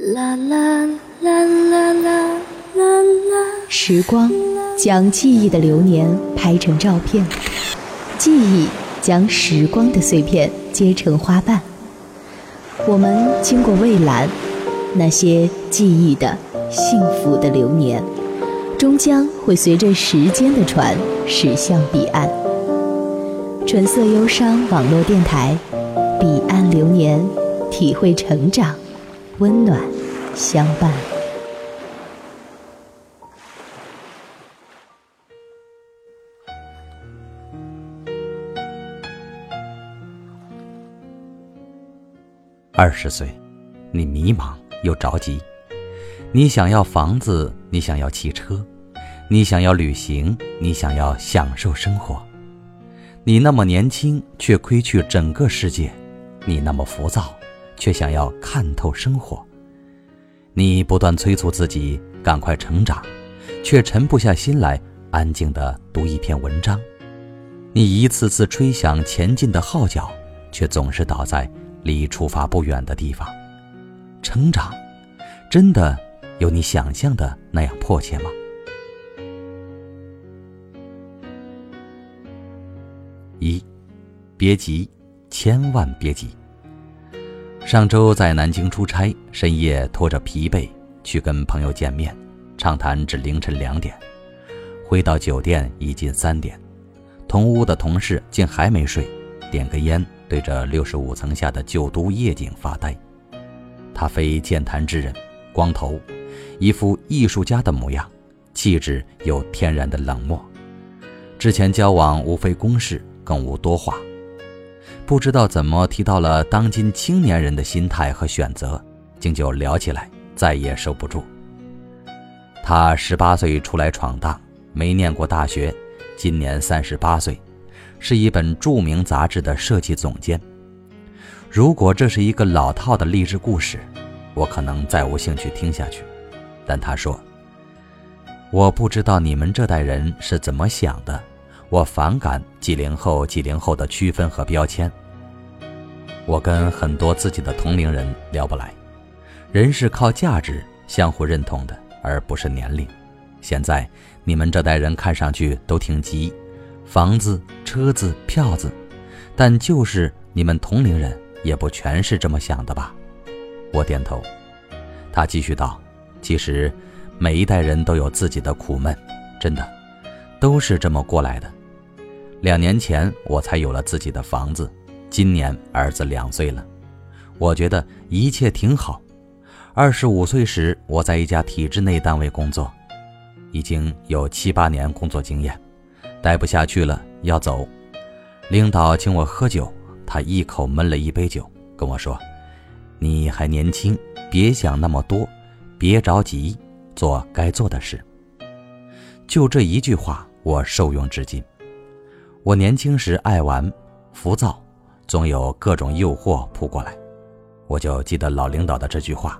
啦啦啦啦啦啦啦。时光将记忆的流年拍成照片，记忆将时光的碎片结成花瓣。我们经过蔚蓝，那些记忆的、幸福的流年，终将会随着时间的船驶向彼岸。纯色忧伤网络电台，彼岸流年，体会成长。温暖相伴。二十岁，你迷茫又着急，你想要房子，你想要汽车，你想要旅行，你想要享受生活。你那么年轻，却亏去整个世界；你那么浮躁。却想要看透生活，你不断催促自己赶快成长，却沉不下心来安静地读一篇文章。你一次次吹响前进的号角，却总是倒在离出发不远的地方。成长，真的有你想象的那样迫切吗？一，别急，千万别急。上周在南京出差，深夜拖着疲惫去跟朋友见面，畅谈至凌晨两点。回到酒店已近三点，同屋的同事竟还没睡，点个烟，对着六十五层下的旧都夜景发呆。他非健谈之人，光头，一副艺术家的模样，气质有天然的冷漠。之前交往无非公事，更无多话。不知道怎么提到了当今青年人的心态和选择，竟就聊起来，再也收不住。他十八岁出来闯荡，没念过大学，今年三十八岁，是一本著名杂志的设计总监。如果这是一个老套的励志故事，我可能再无兴趣听下去。但他说：“我不知道你们这代人是怎么想的。”我反感几零后、几零后的区分和标签。我跟很多自己的同龄人聊不来，人是靠价值相互认同的，而不是年龄。现在你们这代人看上去都挺急，房子、车子、票子，但就是你们同龄人也不全是这么想的吧？我点头。他继续道：“其实每一代人都有自己的苦闷，真的，都是这么过来的。”两年前我才有了自己的房子，今年儿子两岁了，我觉得一切挺好。二十五岁时我在一家体制内单位工作，已经有七八年工作经验，待不下去了要走，领导请我喝酒，他一口闷了一杯酒，跟我说：“你还年轻，别想那么多，别着急，做该做的事。”就这一句话，我受用至今。我年轻时爱玩，浮躁，总有各种诱惑扑过来，我就记得老领导的这句话，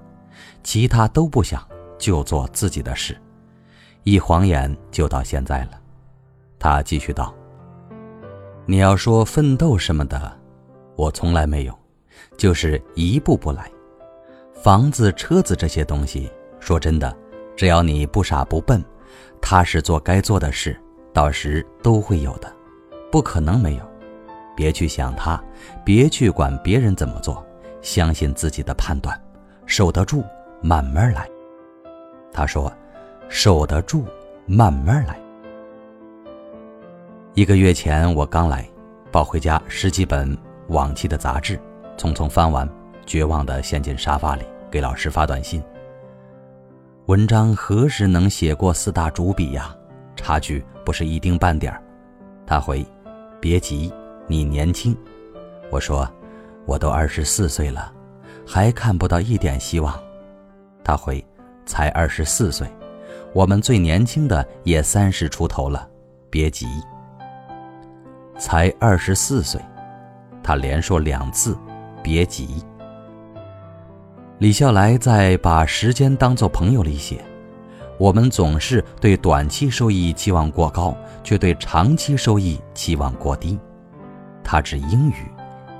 其他都不想，就做自己的事，一晃眼就到现在了。他继续道：“你要说奋斗什么的，我从来没有，就是一步步来。房子、车子这些东西，说真的，只要你不傻不笨，踏实做该做的事，到时都会有的。”不可能没有，别去想他，别去管别人怎么做，相信自己的判断，守得住，慢慢来。他说：“守得住，慢慢来。”一个月前我刚来，抱回家十几本往期的杂志，匆匆翻完，绝望地陷进沙发里，给老师发短信：“文章何时能写过四大主笔呀？差距不是一丁半点儿。”他回。别急，你年轻。我说，我都二十四岁了，还看不到一点希望。他回，才二十四岁，我们最年轻的也三十出头了。别急，才二十四岁。他连说两次，别急。李笑来在《把时间当作朋友》里写。我们总是对短期收益期望过高却对长期收益期望过低。他指英语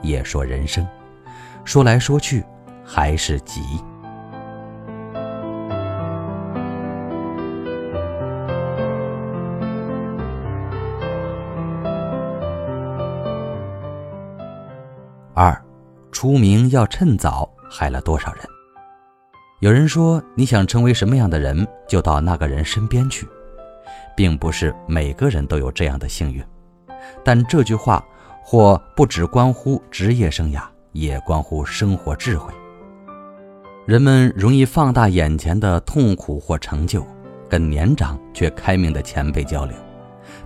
也说人生。说来说去还是急。二出名要趁早害了多少人？有人说，你想成为什么样的人，就到那个人身边去，并不是每个人都有这样的幸运。但这句话或不只关乎职业生涯，也关乎生活智慧。人们容易放大眼前的痛苦或成就，跟年长却开明的前辈交流，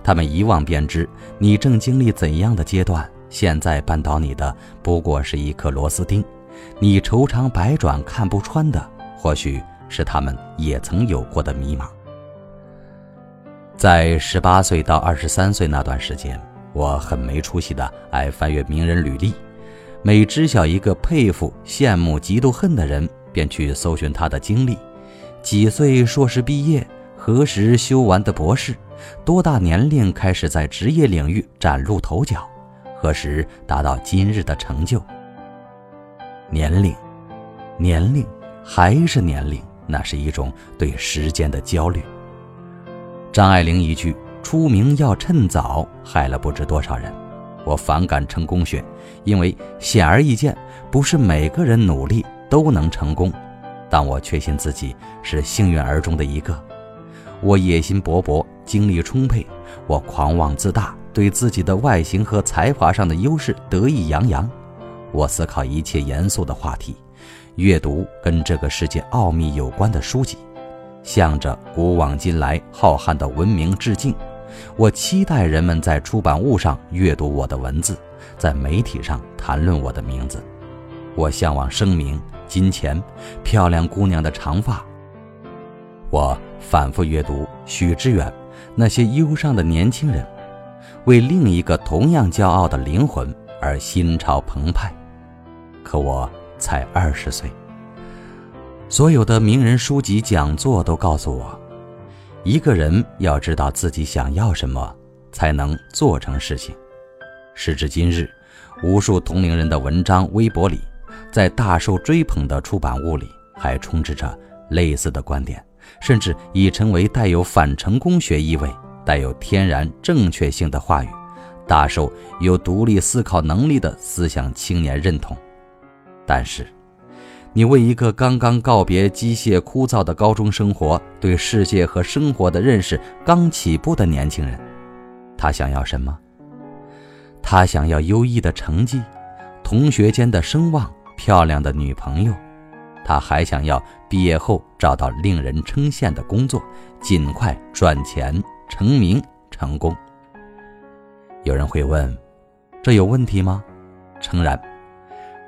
他们一望便知你正经历怎样的阶段。现在绊倒你的不过是一颗螺丝钉，你愁肠百转看不穿的，或许是他们也曾有过的迷茫。在十八岁到二十三岁那段时间。我很没出息的，爱翻阅名人履历，每知晓一个佩服、羡慕、嫉妒、恨的人，便去搜寻他的经历：几岁硕士毕业，何时修完的博士，多大年龄开始在职业领域崭露头角，何时达到今日的成就。年龄，年龄，还是年龄，那是一种对时间的焦虑。张爱玲一句。出名要趁早，害了不知多少人。我反感成功学，因为显而易见，不是每个人努力都能成功。但我确信自己是幸运儿中的一个。我野心勃勃，精力充沛，我狂妄自大，对自己的外形和才华上的优势得意洋洋。我思考一切严肃的话题，阅读跟这个世界奥秘有关的书籍，向着古往今来浩瀚的文明致敬。我期待人们在出版物上阅读我的文字，在媒体上谈论我的名字。我向往声名、金钱、漂亮姑娘的长发。我反复阅读许知远那些忧伤的年轻人，为另一个同样骄傲的灵魂而心潮澎湃。可我才二十岁，所有的名人书籍讲座都告诉我。一个人要知道自己想要什么，才能做成事情。时至今日，无数同龄人的文章、微博里，在大受追捧的出版物里，还充斥着类似的观点，甚至已成为带有反成功学意味、带有天然正确性的话语，大受有独立思考能力的思想青年认同。但是，你为一个刚刚告别机械枯燥的高中生活、对世界和生活的认识刚起步的年轻人，他想要什么？他想要优异的成绩、同学间的声望、漂亮的女朋友，他还想要毕业后找到令人称羡的工作，尽快赚钱、成名、成功。有人会问：这有问题吗？诚然。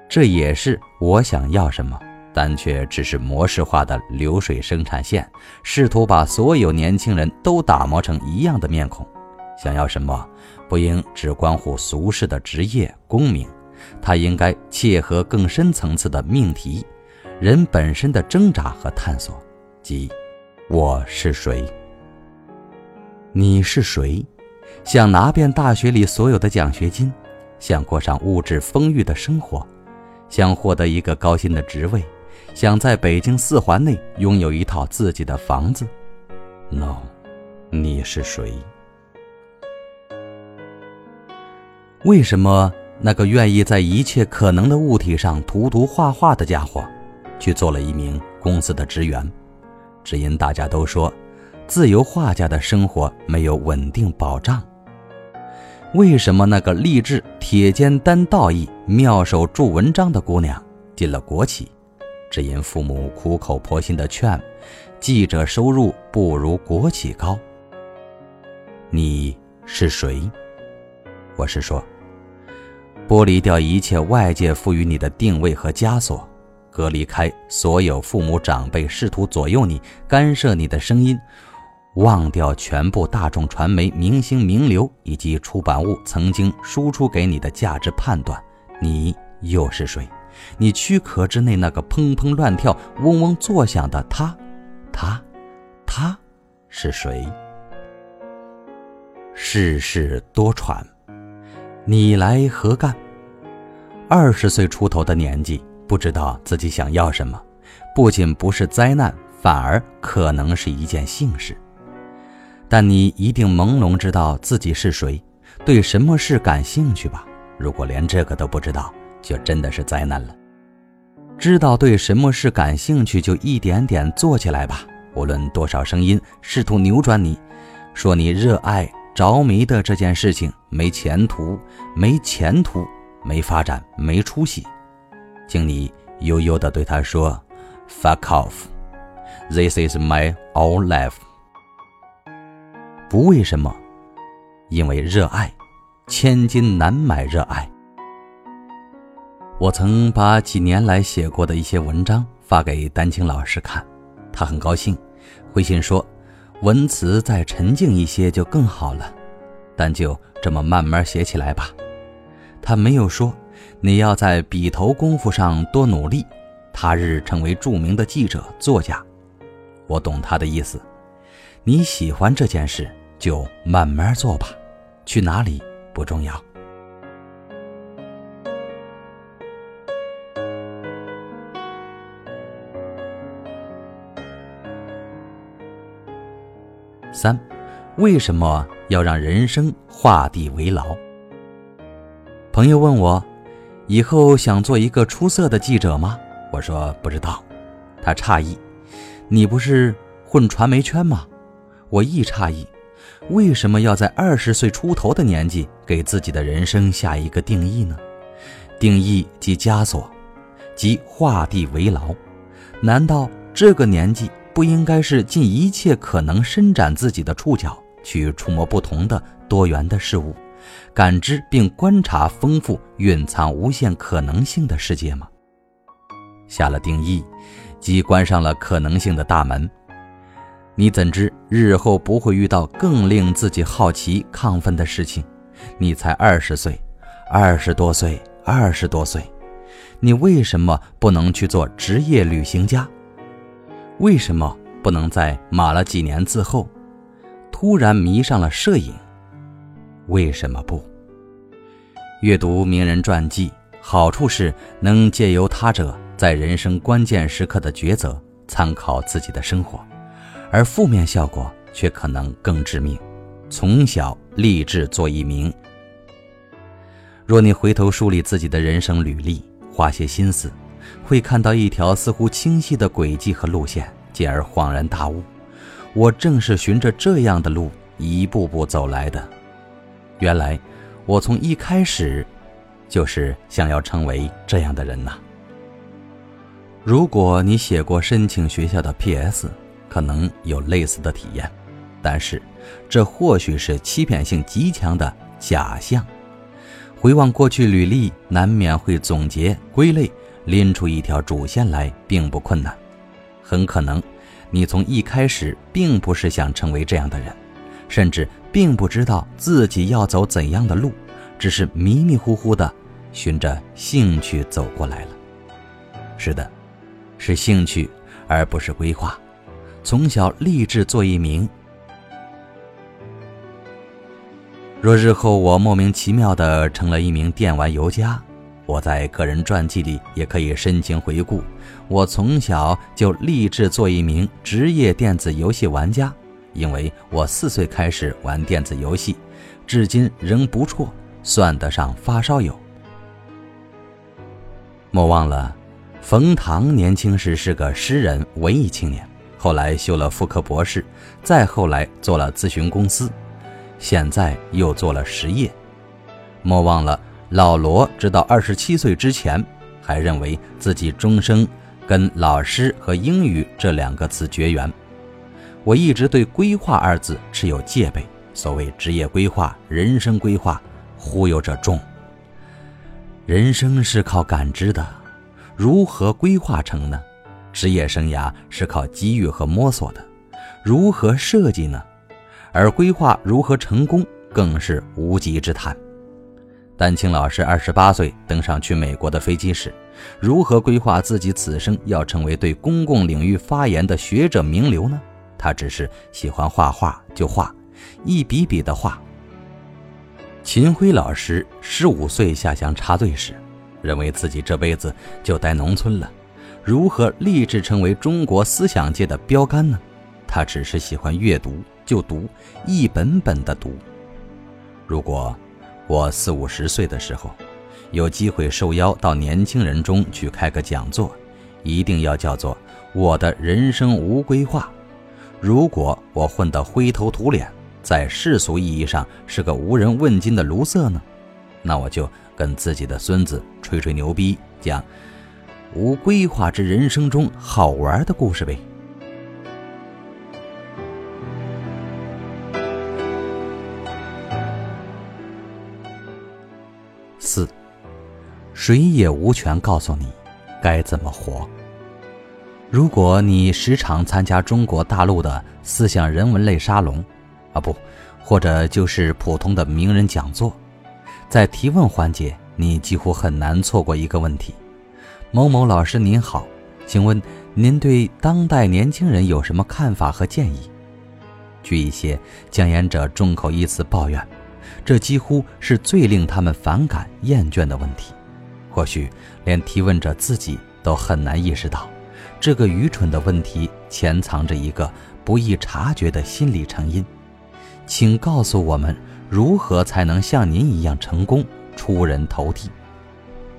这也是我想要什么，但却只是模式化的流水生产线，试图把所有年轻人都打磨成一样的面孔。想要什么，不应只关乎俗世的职业功名，它应该切合更深层次的命题，人本身的挣扎和探索，即我是谁？你是谁？想拿遍大学里所有的奖学金，想过上物质丰裕的生活。想获得一个高薪的职位，想在北京四环内拥有一套自己的房子。No，你是谁？为什么那个愿意在一切可能的物体上涂涂画画的家伙，去做了一名公司的职员？只因大家都说，自由画家的生活没有稳定保障。为什么那个立志铁肩担道义、妙手著文章的姑娘进了国企？只因父母苦口婆心的劝：记者收入不如国企高。你是谁？我是说，剥离掉一切外界赋予你的定位和枷锁，隔离开所有父母长辈试图左右你、干涉你的声音。忘掉全部大众传媒、明星名流以及出版物曾经输出给你的价值判断，你又是谁？你躯壳之内那个砰砰乱跳、嗡嗡作响的他，他，他是谁？世事多舛，你来何干？二十岁出头的年纪，不知道自己想要什么，不仅不是灾难，反而可能是一件幸事。但你一定朦胧知道自己是谁，对什么事感兴趣吧？如果连这个都不知道，就真的是灾难了。知道对什么事感兴趣，就一点点做起来吧。无论多少声音试图扭转你，说你热爱、着迷的这件事情没前途、没前途、没发展、没出息，请你悠悠地对他说：“Fuck off, this is my all life。”不为什么，因为热爱，千金难买热爱。我曾把几年来写过的一些文章发给丹青老师看，他很高兴，回信说：“文词再沉静一些就更好了，但就这么慢慢写起来吧。”他没有说你要在笔头功夫上多努力，他日成为著名的记者作家。我懂他的意思，你喜欢这件事就慢慢做吧，去哪里不重要。三，为什么要让人生画地为牢？朋友问我，以后想做一个出色的记者吗？我说不知道。他诧异：“你不是混传媒圈吗？”我亦诧异：“为什么要在二十岁出头的年纪给自己的人生下一个定义呢？定义即枷锁，即画地为牢。难道这个年纪？”不应该是尽一切可能伸展自己的触角，去触摸不同的多元的事物，感知并观察丰富蕴藏无限可能性的世界吗？下了定义，即关上了可能性的大门。你怎知日后不会遇到更令自己好奇亢奋的事情？你才二十岁，二十多岁，二十多岁，你为什么不能去做职业旅行家？为什么不能在码了几年字后，突然迷上了摄影？为什么不？阅读名人传记，好处是能借由他者在人生关键时刻的抉择，参考自己的生活；而负面效果却可能更致命。从小立志做一名。若你回头梳理自己的人生履历，花些心思。会看到一条似乎清晰的轨迹和路线，进而恍然大悟：我正是循着这样的路一步步走来的。原来，我从一开始，就是想要成为这样的人呐。如果你写过申请学校的 P.S.，可能有类似的体验，但是，这或许是欺骗性极强的假象。回望过去履历，难免会总结归类。拎出一条主线来并不困难，很可能，你从一开始并不是想成为这样的人，甚至并不知道自己要走怎样的路，只是迷迷糊糊的循着兴趣走过来了。是的，是兴趣，而不是规划。从小立志做一名。若日后我莫名其妙的成了一名电玩游家。我在个人传记里也可以深情回顾，我从小就立志做一名职业电子游戏玩家，因为我四岁开始玩电子游戏，至今仍不错，算得上发烧友。莫忘了，冯唐年轻时是个诗人、文艺青年，后来修了妇科博士，再后来做了咨询公司，现在又做了实业。莫忘了。老罗直到二十七岁之前，还认为自己终生跟老师和英语这两个字绝缘。我一直对“规划”二字持有戒备。所谓职业规划、人生规划，忽悠者众。人生是靠感知的，如何规划成呢？职业生涯是靠机遇和摸索的，如何设计呢？而规划如何成功，更是无稽之谈。丹青老师二十八岁登上去美国的飞机时，如何规划自己此生要成为对公共领域发言的学者名流呢？他只是喜欢画画就画，一笔笔的画。秦晖老师十五岁下乡插队时，认为自己这辈子就待农村了，如何立志成为中国思想界的标杆呢？他只是喜欢阅读就读，一本本的读。如果。我四五十岁的时候，有机会受邀到年轻人中去开个讲座，一定要叫做“我的人生无规划”。如果我混得灰头土脸，在世俗意义上是个无人问津的卢瑟呢，那我就跟自己的孙子吹吹牛逼，讲无规划之人生中好玩的故事呗。四。谁也无权告诉你该怎么活。如果你时常参加中国大陆的思想人文类沙龙，啊不，或者就是普通的名人讲座，在提问环节，你几乎很难错过一个问题：“某某老师您好，请问您对当代年轻人有什么看法和建议？”据一些讲演者众口一词抱怨，这几乎是最令他们反感厌倦的问题。或许连提问者自己都很难意识到，这个愚蠢的问题潜藏着一个不易察觉的心理成因。请告诉我们，如何才能像您一样成功、出人头地？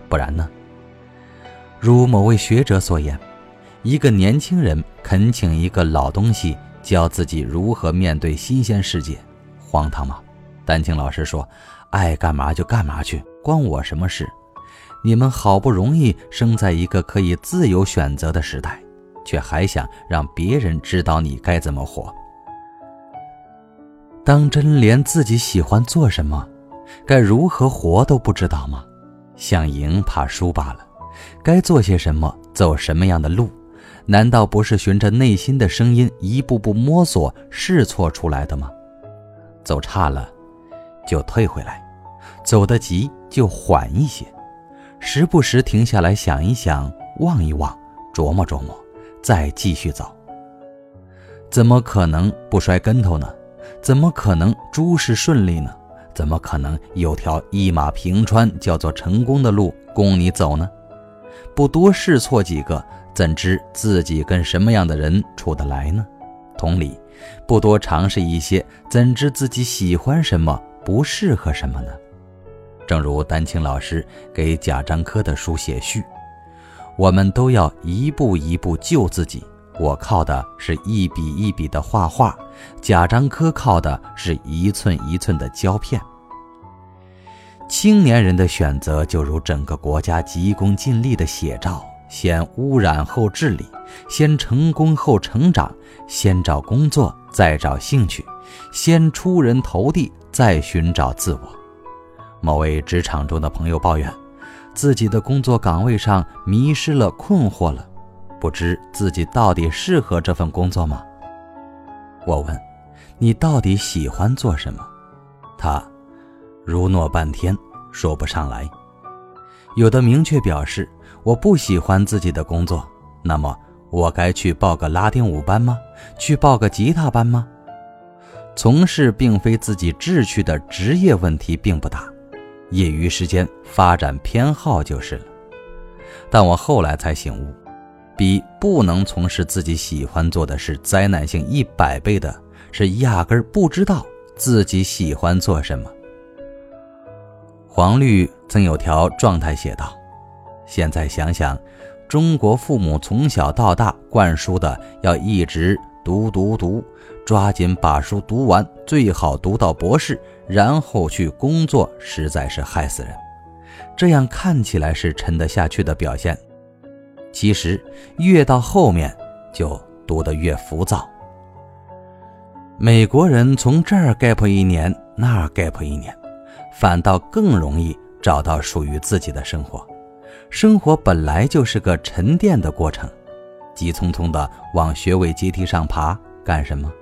不然呢？如某位学者所言，一个年轻人恳请一个老东西教自己如何面对新鲜世界，荒唐吗？丹青老师说：“爱干嘛就干嘛去，关我什么事？”你们好不容易生在一个可以自由选择的时代，却还想让别人知道你该怎么活。当真连自己喜欢做什么，该如何活都不知道吗？想赢怕输罢了。该做些什么，走什么样的路，难道不是循着内心的声音一步步摸索试错出来的吗？走差了，就退回来；走得急，就缓一些。时不时停下来想一想，望一望，琢磨琢磨，再继续走。怎么可能不摔跟头呢？怎么可能诸事顺利呢？怎么可能有条一马平川叫做成功的路供你走呢？不多试错几个，怎知自己跟什么样的人处得来呢？同理，不多尝试一些，怎知自己喜欢什么，不适合什么呢？正如丹青老师给贾樟柯的书写序，我们都要一步一步救自己。我靠的是一笔一笔的画画，贾樟柯靠的是一寸一寸的胶片。青年人的选择就如整个国家急功近利的写照：先污染后治理，先成功后成长，先找工作再找兴趣，先出人头地再寻找自我。某位职场中的朋友抱怨，自己的工作岗位上迷失了、困惑了，不知自己到底适合这份工作吗？我问：“你到底喜欢做什么？”他如诺半天，说不上来。有的明确表示：“我不喜欢自己的工作。”那么，我该去报个拉丁舞班吗？去报个吉他班吗？从事并非自己志趣的职业，问题并不大。业余时间发展偏好就是了，但我后来才醒悟，比不能从事自己喜欢做的事灾难性一百倍的是压根儿不知道自己喜欢做什么。黄绿曾有条状态写道：“现在想想，中国父母从小到大灌输的要一直读读读，抓紧把书读完，最好读到博士。”然后去工作，实在是害死人。这样看起来是沉得下去的表现，其实越到后面就读得越浮躁。美国人从这儿 gap 一年，那儿 gap 一年，反倒更容易找到属于自己的生活。生活本来就是个沉淀的过程，急匆匆的往学位阶梯上爬，干什么？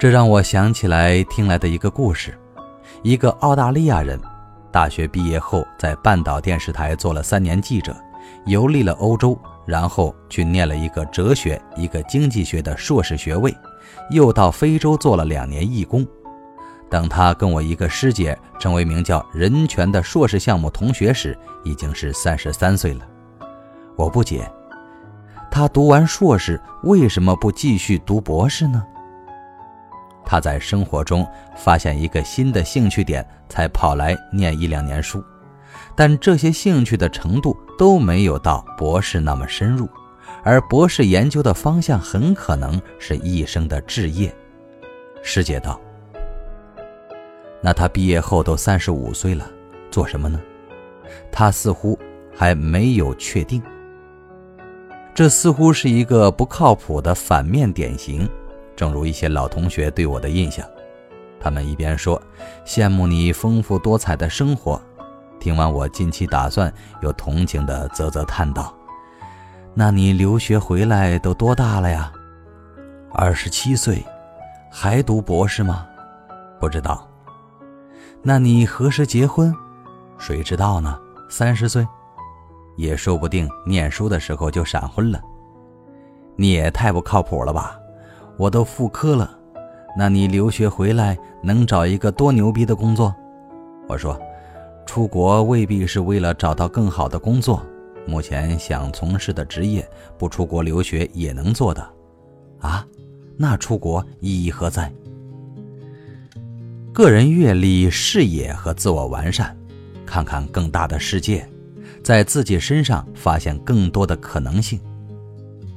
这让我想起来听来的一个故事：一个澳大利亚人，大学毕业后在半岛电视台做了三年记者，游历了欧洲，然后去念了一个哲学、一个经济学的硕士学位，又到非洲做了两年义工。等他跟我一个师姐成为名叫“人权”的硕士项目同学时，已经是三十三岁了。我不解，他读完硕士为什么不继续读博士呢？他在生活中发现一个新的兴趣点，才跑来念一两年书。但这些兴趣的程度都没有到博士那么深入，而博士研究的方向很可能是一生的志业。师姐道：“那他毕业后都三十五岁了，做什么呢？”他似乎还没有确定。这似乎是一个不靠谱的反面典型，正如一些老同学对我的印象。他们一边说羡慕你丰富多彩的生活，听完我近期打算，又同情的啧啧叹道：“那你留学回来都多大了呀？二十七岁，还读博士吗？不知道。那你何时结婚？谁知道呢？三十岁，也说不定。念书的时候就闪婚了。你也太不靠谱了吧？我都妇科了。”那你留学回来能找一个多牛逼的工作？我说，出国未必是为了找到更好的工作，目前想从事的职业不出国留学也能做的。啊，那出国意义何在？个人阅历、视野和自我完善，看看更大的世界，在自己身上发现更多的可能性。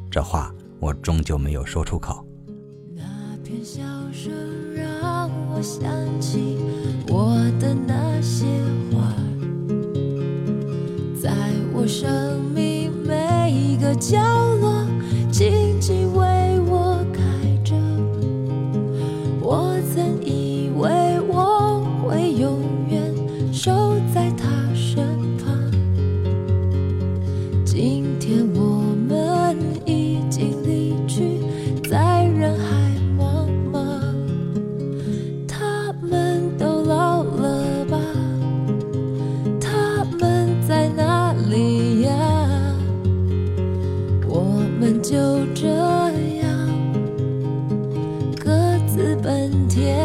这话我终究没有说出口。笑声让我想起我的那些花，在我生命每一个角落，静静本田